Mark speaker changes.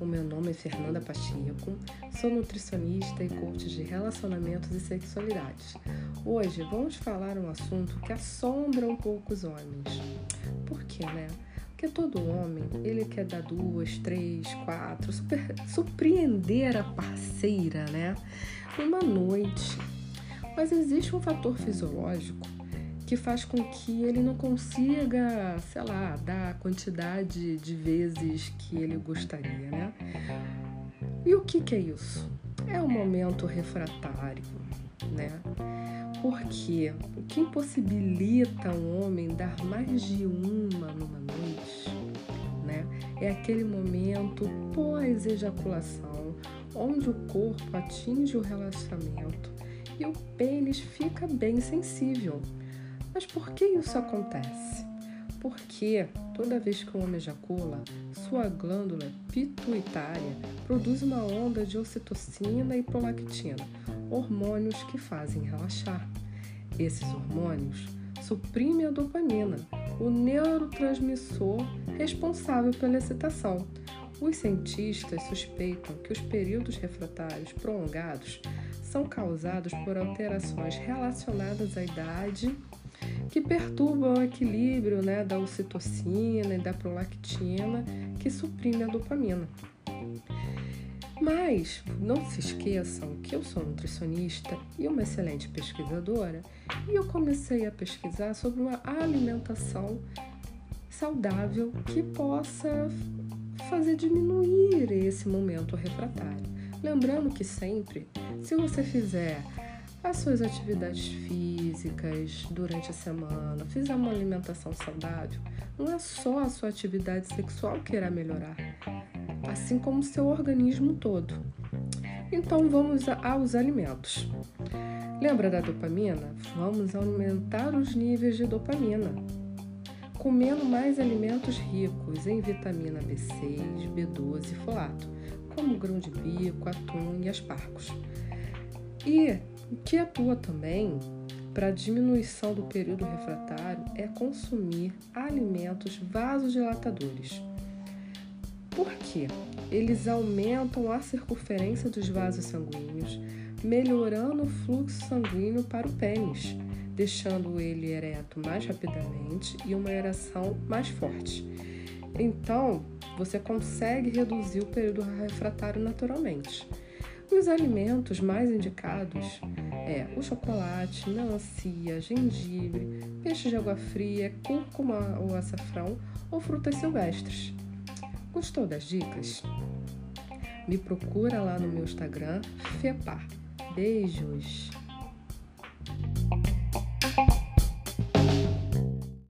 Speaker 1: o meu nome é Fernanda Pacheco, sou nutricionista e coach de relacionamentos e sexualidade. Hoje vamos falar um assunto que assombra um pouco os homens. Por quê, né? Porque todo homem, ele quer dar duas, três, quatro, super, surpreender a parceira, né? Uma noite. Mas existe um fator fisiológico que faz com que ele não consiga, sei lá, dar a quantidade de vezes que ele gostaria, né? E o que, que é isso? É o momento refratário, né? Porque o que impossibilita um homem dar mais de uma numa noite, né? É aquele momento pós-ejaculação, onde o corpo atinge o relaxamento e o pênis fica bem sensível. Mas por que isso acontece? Porque toda vez que o homem ejacula, sua glândula pituitária produz uma onda de ocitocina e prolactina, hormônios que fazem relaxar. Esses hormônios suprimem a dopamina, o neurotransmissor responsável pela excitação. Os cientistas suspeitam que os períodos refratários prolongados são causados por alterações relacionadas à idade que perturbam o equilíbrio né, da ocitocina e da prolactina, que suprime a dopamina. Mas não se esqueçam que eu sou nutricionista e uma excelente pesquisadora, e eu comecei a pesquisar sobre uma alimentação saudável que possa fazer diminuir esse momento refratário. Lembrando que sempre, se você fizer as suas atividades físicas durante a semana, fizer uma alimentação saudável, não é só a sua atividade sexual que irá melhorar, assim como o seu organismo todo. Então vamos aos alimentos. Lembra da dopamina? Vamos aumentar os níveis de dopamina. Comendo mais alimentos ricos em vitamina B6, B12 e folato, como grão de bico, atum e aspargos. E o que atua também para diminuição do período refratário é consumir alimentos vasodilatadores. Por quê? Eles aumentam a circunferência dos vasos sanguíneos, melhorando o fluxo sanguíneo para o pênis, deixando ele ereto mais rapidamente e uma ereção mais forte. Então, você consegue reduzir o período refratário naturalmente. Os alimentos mais indicados é o chocolate, melancia, gengibre, peixe de água fria, cúrcuma ou açafrão ou frutas silvestres. Gostou das dicas? Me procura lá no meu Instagram, FEPAR. Beijos!